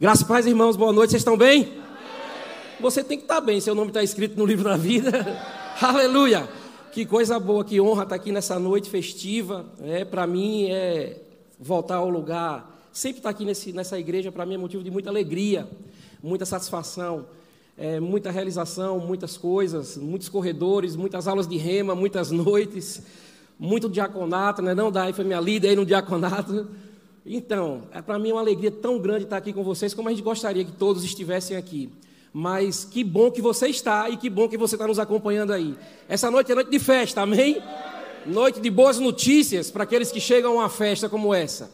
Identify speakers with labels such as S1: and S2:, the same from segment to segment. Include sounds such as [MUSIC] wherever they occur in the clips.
S1: Graças paz, irmãos, boa noite, vocês estão bem? Amém. Você tem que estar bem, seu nome está escrito no livro da vida. [LAUGHS] Aleluia! Que coisa boa, que honra estar aqui nessa noite festiva. É, para mim é voltar ao lugar. Sempre estar aqui nesse, nessa igreja, para mim é motivo de muita alegria, muita satisfação, é, muita realização, muitas coisas, muitos corredores, muitas aulas de rema, muitas [LAUGHS] noites, muito diaconato, né? não daí foi minha líder aí no diaconato. Então, é para mim uma alegria tão grande estar aqui com vocês, como a gente gostaria que todos estivessem aqui. Mas que bom que você está e que bom que você está nos acompanhando aí. Essa noite é noite de festa, amém? Noite de boas notícias para aqueles que chegam a uma festa como essa.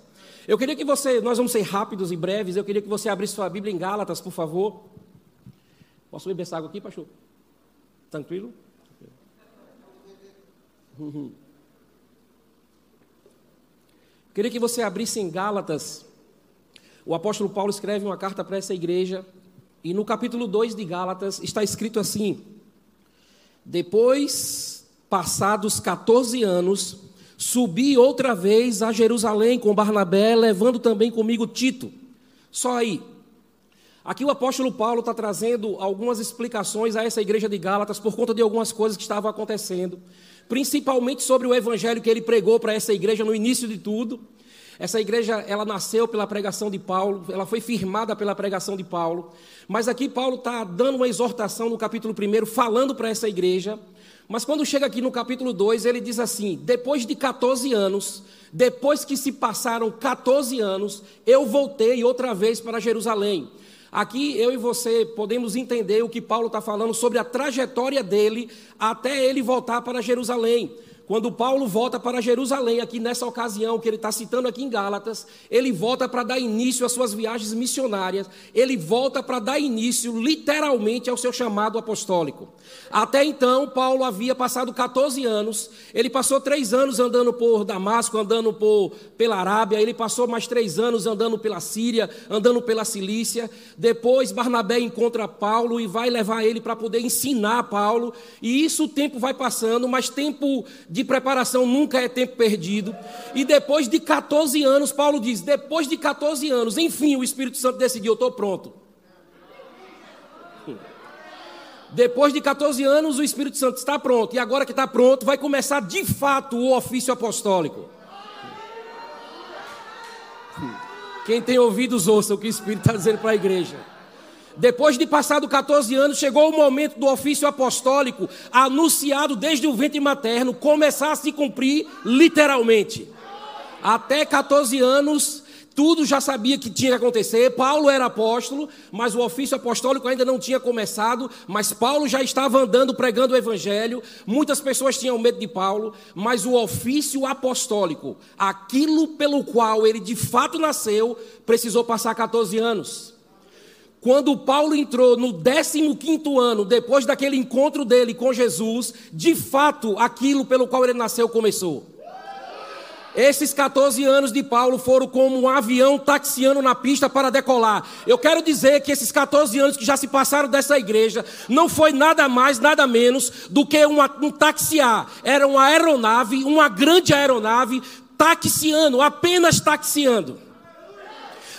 S1: Eu queria que você, nós vamos ser rápidos e breves, eu queria que você abrisse sua Bíblia em Gálatas, por favor. Posso beber essa água aqui, pastor? Tranquilo? Uhum. Queria que você abrisse em Gálatas. O apóstolo Paulo escreve uma carta para essa igreja. E no capítulo 2 de Gálatas está escrito assim: Depois, passados 14 anos, subi outra vez a Jerusalém com Barnabé, levando também comigo Tito. Só aí. Aqui o apóstolo Paulo está trazendo algumas explicações a essa igreja de Gálatas por conta de algumas coisas que estavam acontecendo principalmente sobre o evangelho que ele pregou para essa igreja no início de tudo. Essa igreja, ela nasceu pela pregação de Paulo, ela foi firmada pela pregação de Paulo. Mas aqui Paulo está dando uma exortação no capítulo 1, falando para essa igreja. Mas quando chega aqui no capítulo 2, ele diz assim: depois de 14 anos, depois que se passaram 14 anos, eu voltei outra vez para Jerusalém. Aqui eu e você podemos entender o que Paulo está falando sobre a trajetória dele até ele voltar para Jerusalém. Quando Paulo volta para Jerusalém, aqui nessa ocasião que ele está citando aqui em Gálatas, ele volta para dar início às suas viagens missionárias, ele volta para dar início, literalmente, ao seu chamado apostólico. Até então, Paulo havia passado 14 anos, ele passou três anos andando por Damasco, andando por, pela Arábia, ele passou mais três anos andando pela Síria, andando pela Cilícia. Depois, Barnabé encontra Paulo e vai levar ele para poder ensinar Paulo, e isso o tempo vai passando, mas tempo de preparação nunca é tempo perdido. E depois de 14 anos, Paulo diz: depois de 14 anos, enfim, o Espírito Santo decidiu: eu estou pronto. Depois de 14 anos, o Espírito Santo está pronto. E agora que está pronto, vai começar de fato o ofício apostólico. Quem tem ouvidos, ouça o que o Espírito está dizendo para a igreja. Depois de passado 14 anos, chegou o momento do ofício apostólico, anunciado desde o ventre materno, começar a se cumprir literalmente. Até 14 anos, tudo já sabia que tinha que acontecer. Paulo era apóstolo, mas o ofício apostólico ainda não tinha começado. Mas Paulo já estava andando pregando o evangelho. Muitas pessoas tinham medo de Paulo, mas o ofício apostólico, aquilo pelo qual ele de fato nasceu, precisou passar 14 anos. Quando Paulo entrou no 15 ano, depois daquele encontro dele com Jesus, de fato aquilo pelo qual ele nasceu começou. Esses 14 anos de Paulo foram como um avião taxiando na pista para decolar. Eu quero dizer que esses 14 anos que já se passaram dessa igreja não foi nada mais, nada menos do que uma, um taxiar. Era uma aeronave, uma grande aeronave, taxiando, apenas taxiando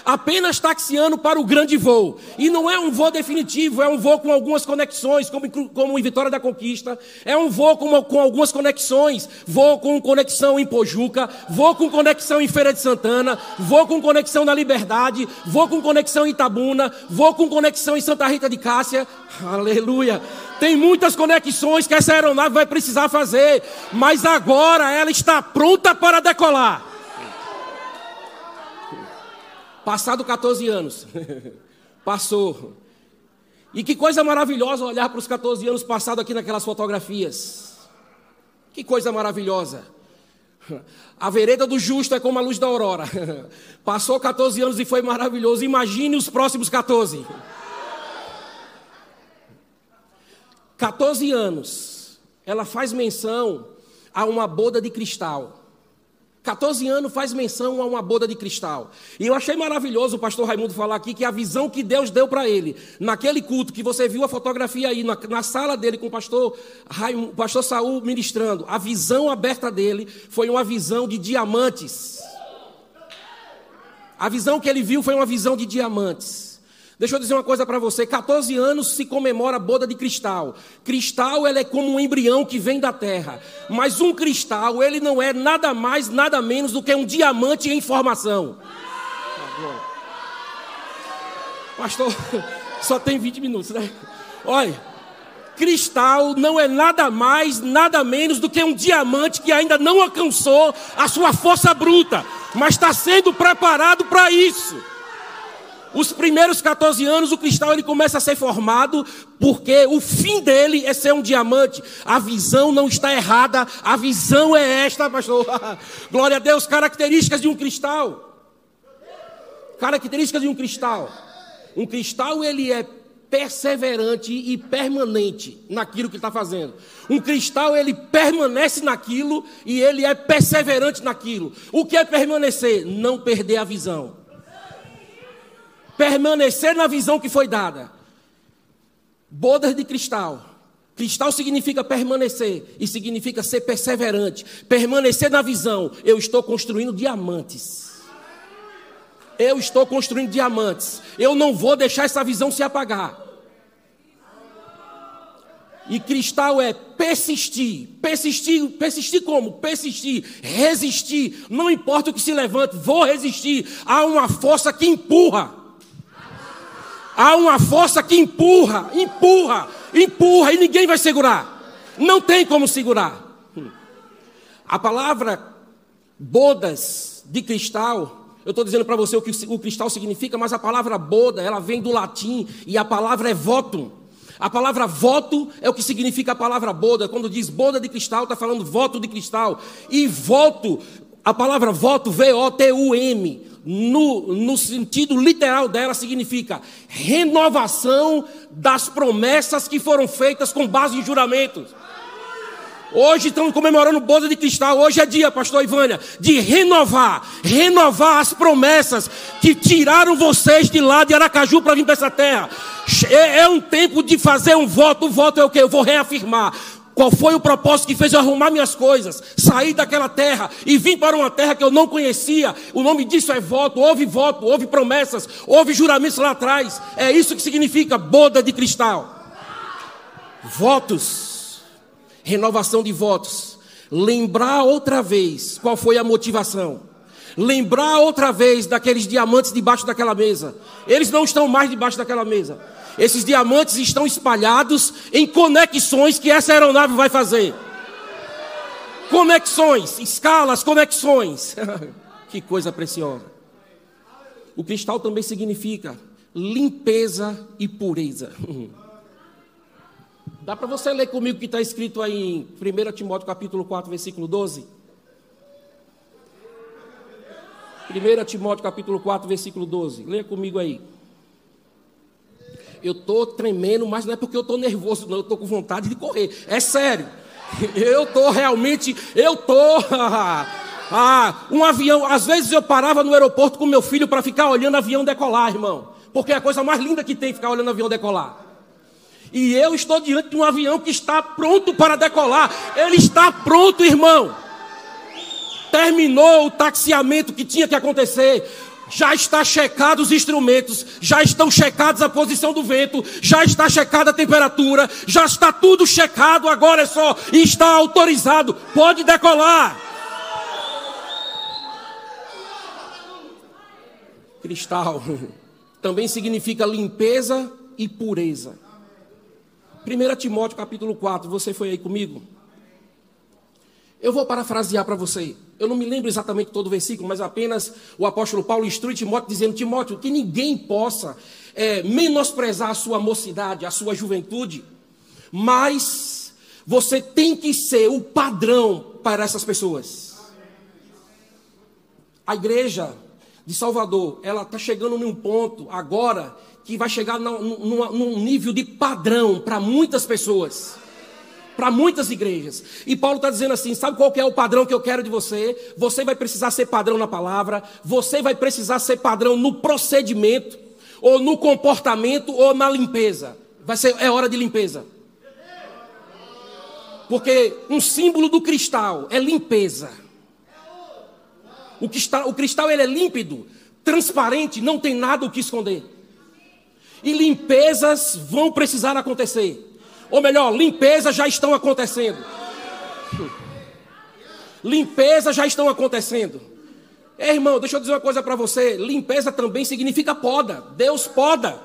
S1: apenas taxiando para o grande voo. E não é um voo definitivo, é um voo com algumas conexões, como, como em Vitória da Conquista. É um voo com, com algumas conexões. Voo com conexão em Pojuca, voo com conexão em Feira de Santana, voo com conexão na Liberdade, voo com conexão em Itabuna, voo com conexão em Santa Rita de Cássia. [LAUGHS] Aleluia. Tem muitas conexões que essa aeronave vai precisar fazer, mas agora ela está pronta para decolar. Passado 14 anos. [LAUGHS] Passou. E que coisa maravilhosa olhar para os 14 anos passados aqui naquelas fotografias. Que coisa maravilhosa. A vereda do justo é como a luz da aurora. [LAUGHS] Passou 14 anos e foi maravilhoso. Imagine os próximos 14. 14 [LAUGHS] anos. Ela faz menção a uma boda de cristal. 14 anos faz menção a uma boda de cristal. E eu achei maravilhoso o pastor Raimundo falar aqui que a visão que Deus deu para ele, naquele culto que você viu a fotografia aí, na, na sala dele com o pastor, Raimundo, pastor Saul ministrando, a visão aberta dele foi uma visão de diamantes. A visão que ele viu foi uma visão de diamantes. Deixa eu dizer uma coisa para você: 14 anos se comemora a boda de cristal. Cristal ele é como um embrião que vem da terra. Mas um cristal, ele não é nada mais, nada menos do que um diamante em formação. Pastor, [LAUGHS] só tem 20 minutos, né? Olha, cristal não é nada mais, nada menos do que um diamante que ainda não alcançou a sua força bruta, mas está sendo preparado para isso. Os primeiros 14 anos, o cristal ele começa a ser formado, porque o fim dele é ser um diamante. A visão não está errada, a visão é esta, pastor. [LAUGHS] Glória a Deus, características de um cristal. Características de um cristal. Um cristal ele é perseverante e permanente naquilo que está fazendo. Um cristal ele permanece naquilo e ele é perseverante naquilo. O que é permanecer? Não perder a visão permanecer na visão que foi dada. Bodas de cristal. Cristal significa permanecer e significa ser perseverante, permanecer na visão. Eu estou construindo diamantes. Eu estou construindo diamantes. Eu não vou deixar essa visão se apagar. E cristal é persistir. Persistir, persistir como? Persistir, resistir. Não importa o que se levante, vou resistir. Há uma força que empurra. Há uma força que empurra, empurra, empurra e ninguém vai segurar. Não tem como segurar. A palavra bodas de cristal, eu estou dizendo para você o que o cristal significa, mas a palavra boda, ela vem do latim e a palavra é voto. A palavra voto é o que significa a palavra boda. Quando diz boda de cristal, está falando voto de cristal. E voto, a palavra voto, V-O-T-U-M, no, no sentido literal dela, significa renovação das promessas que foram feitas com base em juramentos. Hoje estamos comemorando boda de cristal. Hoje é dia, pastor Ivânia, de renovar, renovar as promessas que tiraram vocês de lá de Aracaju para vir para essa terra. É, é, um tempo de fazer um voto. O voto é o que? Eu vou reafirmar. Qual foi o propósito que fez eu arrumar minhas coisas, sair daquela terra e vir para uma terra que eu não conhecia? O nome disso é voto. Houve voto, houve promessas, houve juramentos lá atrás. É isso que significa boda de cristal. Votos, renovação de votos. Lembrar outra vez qual foi a motivação. Lembrar outra vez daqueles diamantes debaixo daquela mesa. Eles não estão mais debaixo daquela mesa. Esses diamantes estão espalhados em conexões que essa aeronave vai fazer. Conexões, escalas, conexões. [LAUGHS] que coisa preciosa. O cristal também significa limpeza e pureza. [LAUGHS] Dá para você ler comigo o que está escrito aí em 1 Timóteo capítulo 4, versículo 12? 1 Timóteo capítulo 4, versículo 12. Leia comigo aí. Eu estou tremendo, mas não é porque eu estou nervoso, não, eu estou com vontade de correr. É sério. [LAUGHS] Eu estou realmente, eu estou. [LAUGHS] Ah, um avião, às vezes eu parava no aeroporto com meu filho para ficar olhando avião decolar, irmão. Porque é a coisa mais linda que tem ficar olhando avião decolar. E eu estou diante de um avião que está pronto para decolar. Ele está pronto, irmão. Terminou o taxiamento que tinha que acontecer já está checado os instrumentos, já estão checados a posição do vento, já está checada a temperatura, já está tudo checado, agora é só está autorizado, pode decolar. Cristal também significa limpeza e pureza. 1 Timóteo capítulo 4, você foi aí comigo? Eu vou parafrasear para você. Eu não me lembro exatamente todo o versículo, mas apenas o apóstolo Paulo instrui Timóteo, dizendo: Timóteo, que ninguém possa é, menosprezar a sua mocidade, a sua juventude, mas você tem que ser o padrão para essas pessoas. A igreja de Salvador, ela está chegando num ponto agora que vai chegar num, num nível de padrão para muitas pessoas para muitas igrejas. E Paulo está dizendo assim: sabe qual é o padrão que eu quero de você? Você vai precisar ser padrão na palavra, você vai precisar ser padrão no procedimento, ou no comportamento, ou na limpeza. Vai ser, é hora de limpeza. Porque um símbolo do cristal é limpeza. O cristal, o cristal ele é límpido, transparente, não tem nada o que esconder. E limpezas vão precisar acontecer. Ou melhor, limpezas já estão acontecendo. Limpezas já estão acontecendo. Ei, irmão, deixa eu dizer uma coisa para você: limpeza também significa poda. Deus poda.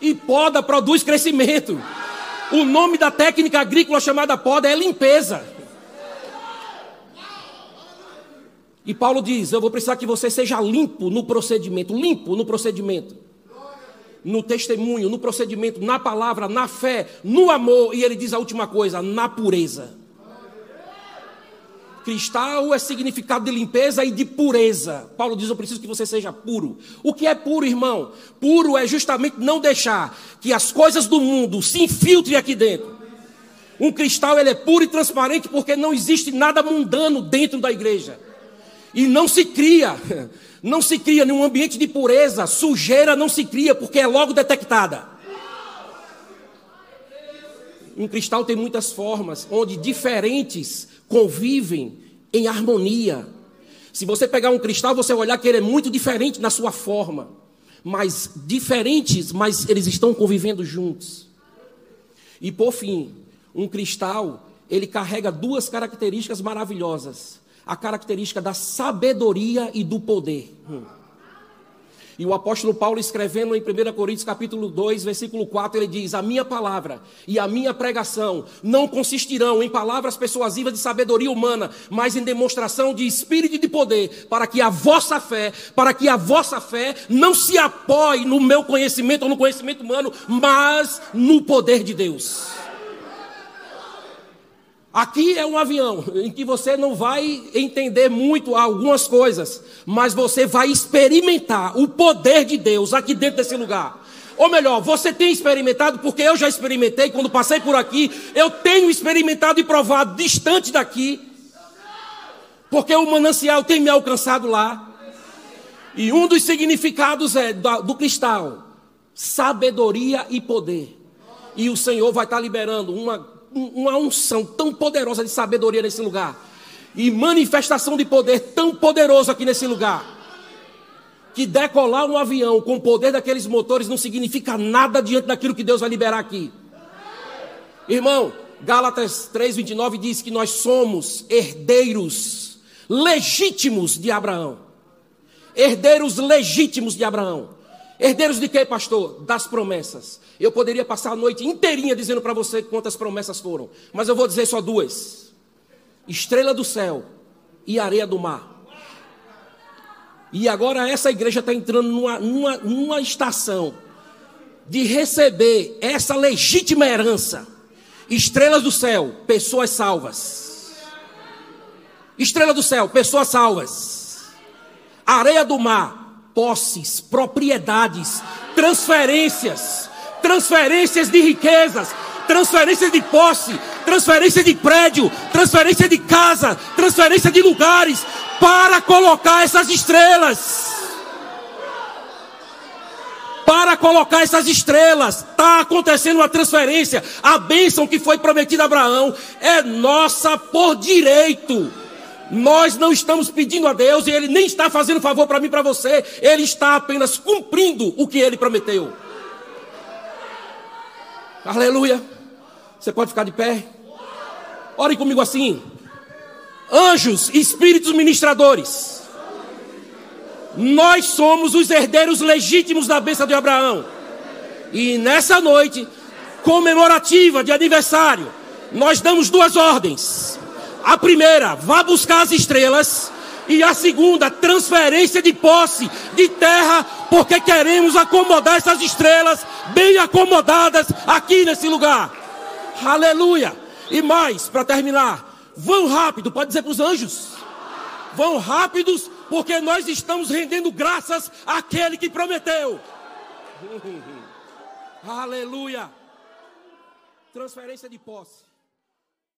S1: E poda produz crescimento. O nome da técnica agrícola chamada poda é limpeza. E Paulo diz: Eu vou precisar que você seja limpo no procedimento limpo no procedimento, no testemunho, no procedimento, na palavra, na fé, no amor. E ele diz a última coisa: na pureza. Cristal é significado de limpeza e de pureza. Paulo diz: Eu preciso que você seja puro. O que é puro, irmão? Puro é justamente não deixar que as coisas do mundo se infiltrem aqui dentro. Um cristal ele é puro e transparente porque não existe nada mundano dentro da igreja. E não se cria, não se cria num ambiente de pureza, sujeira não se cria porque é logo detectada. Um cristal tem muitas formas, onde diferentes convivem em harmonia. Se você pegar um cristal, você vai olhar que ele é muito diferente na sua forma, mas diferentes, mas eles estão convivendo juntos. E por fim, um cristal, ele carrega duas características maravilhosas: a característica da sabedoria e do poder. E o apóstolo Paulo escrevendo em 1 Coríntios capítulo 2, versículo 4, ele diz: "A minha palavra e a minha pregação não consistirão em palavras persuasivas de sabedoria humana, mas em demonstração de espírito e de poder, para que a vossa fé, para que a vossa fé não se apoie no meu conhecimento ou no conhecimento humano, mas no poder de Deus." Aqui é um avião em que você não vai entender muito algumas coisas, mas você vai experimentar o poder de Deus aqui dentro desse lugar. Ou melhor, você tem experimentado, porque eu já experimentei quando passei por aqui, eu tenho experimentado e provado distante daqui, porque o manancial tem me alcançado lá. E um dos significados é do cristal: sabedoria e poder. E o Senhor vai estar liberando uma uma unção tão poderosa de sabedoria nesse lugar. E manifestação de poder tão poderoso aqui nesse lugar. Que decolar um avião com o poder daqueles motores não significa nada diante daquilo que Deus vai liberar aqui. Irmão, Gálatas 3:29 diz que nós somos herdeiros legítimos de Abraão. Herdeiros legítimos de Abraão. Herdeiros de quê, pastor? Das promessas. Eu poderia passar a noite inteirinha dizendo para você quantas promessas foram, mas eu vou dizer só duas: estrela do céu e areia do mar. E agora essa igreja está entrando numa, numa, numa estação de receber essa legítima herança. Estrelas do céu, pessoas salvas. Estrela do céu, pessoas salvas. Areia do mar, posses, propriedades, transferências transferências de riquezas, transferência de posse, transferência de prédio, transferência de casa, transferência de lugares, para colocar essas estrelas. Para colocar essas estrelas, está acontecendo uma transferência. A bênção que foi prometida a Abraão é nossa por direito. Nós não estamos pedindo a Deus e Ele nem está fazendo favor para mim para você, Ele está apenas cumprindo o que Ele prometeu. Aleluia. Você pode ficar de pé? Ore comigo assim. Anjos, espíritos ministradores. Nós somos os herdeiros legítimos da bênção de Abraão. E nessa noite comemorativa de aniversário, nós damos duas ordens. A primeira, vá buscar as estrelas. E a segunda, transferência de posse de terra, porque queremos acomodar essas estrelas bem acomodadas aqui nesse lugar. Aleluia! E mais, para terminar, vão rápido, pode dizer para os anjos. Vão rápidos, porque nós estamos rendendo graças àquele que prometeu. [LAUGHS] Aleluia! Transferência de posse.